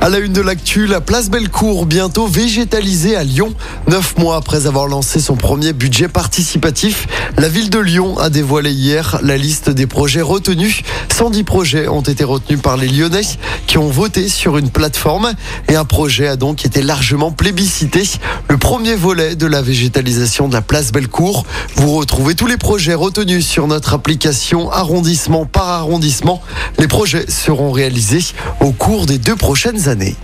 À la une de l'actu, la place Bellecour bientôt végétalisée à Lyon. Neuf mois après avoir lancé son premier budget participatif, la ville de Lyon a dévoilé hier la liste des projets retenus. 110 projets ont été retenus par les Lyonnais qui ont voté sur une plateforme et un projet a donc été largement plébiscité. Le premier volet de la végétalisation de la place Bellecour. Vous retrouvez tous les projets retenus sur notre application arrondissement par arrondissement. Les projets seront réalisés au cours des deux prochaines années années.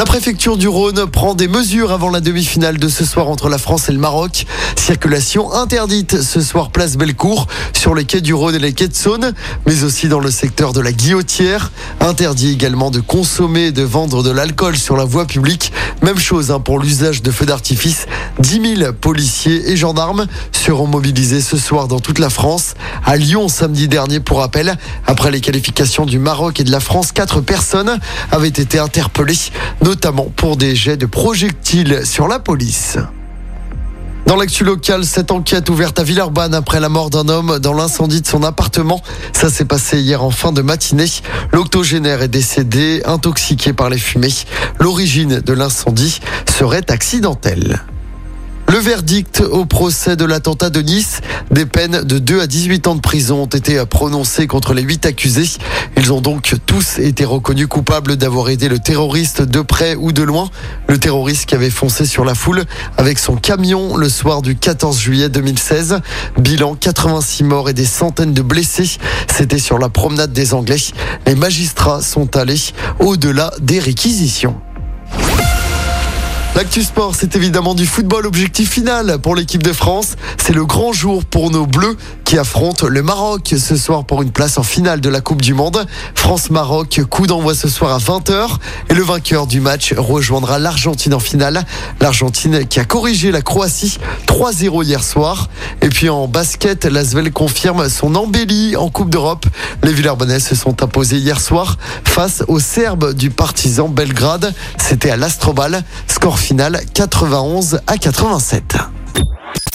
La préfecture du Rhône prend des mesures avant la demi-finale de ce soir entre la France et le Maroc. Circulation interdite ce soir place Bellecour sur les quais du Rhône et les quais de Saône, mais aussi dans le secteur de la Guillotière. Interdit également de consommer et de vendre de l'alcool sur la voie publique. Même chose hein, pour l'usage de feux d'artifice. 10 000 policiers et gendarmes seront mobilisés ce soir dans toute la France. À Lyon samedi dernier, pour rappel, après les qualifications du Maroc et de la France, quatre personnes avaient été interpellées notamment pour des jets de projectiles sur la police. Dans l'actu locale, cette enquête ouverte à Villeurbanne après la mort d'un homme dans l'incendie de son appartement. Ça s'est passé hier en fin de matinée. L'octogénaire est décédé, intoxiqué par les fumées. L'origine de l'incendie serait accidentelle. Le verdict au procès de l'attentat de Nice, des peines de 2 à 18 ans de prison ont été prononcées contre les 8 accusés. Ils ont donc tous été reconnus coupables d'avoir aidé le terroriste de près ou de loin. Le terroriste qui avait foncé sur la foule avec son camion le soir du 14 juillet 2016. Bilan 86 morts et des centaines de blessés. C'était sur la promenade des Anglais. Les magistrats sont allés au-delà des réquisitions. L'actu sport, c'est évidemment du football. Objectif final pour l'équipe de France. C'est le grand jour pour nos Bleus qui affrontent le Maroc ce soir pour une place en finale de la Coupe du Monde. France-Maroc, coup d'envoi ce soir à 20h. Et le vainqueur du match rejoindra l'Argentine en finale. L'Argentine qui a corrigé la Croatie 3-0 hier soir. Et puis en basket, l'Asvel confirme son embellie en Coupe d'Europe. Les Villers-Bonnais se sont imposés hier soir face aux Serbes du partisan Belgrade. C'était à l'Astrobal. Score final 91 à 87.